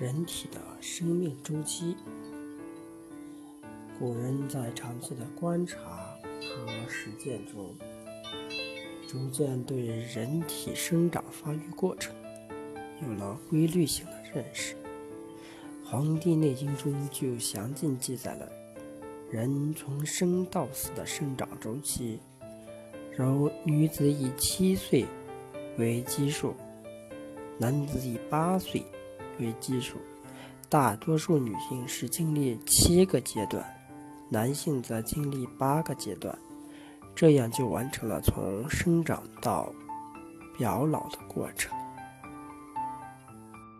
人体的生命周期。古人在长期的观察和实践中，逐渐对人体生长发育过程有了规律性的认识。《黄帝内经》中就详尽记载了人从生到死的生长周期，如女子以七岁为基数，男子以八岁为基础。大多数女性是经历七个阶段。男性则经历八个阶段，这样就完成了从生长到表老的过程。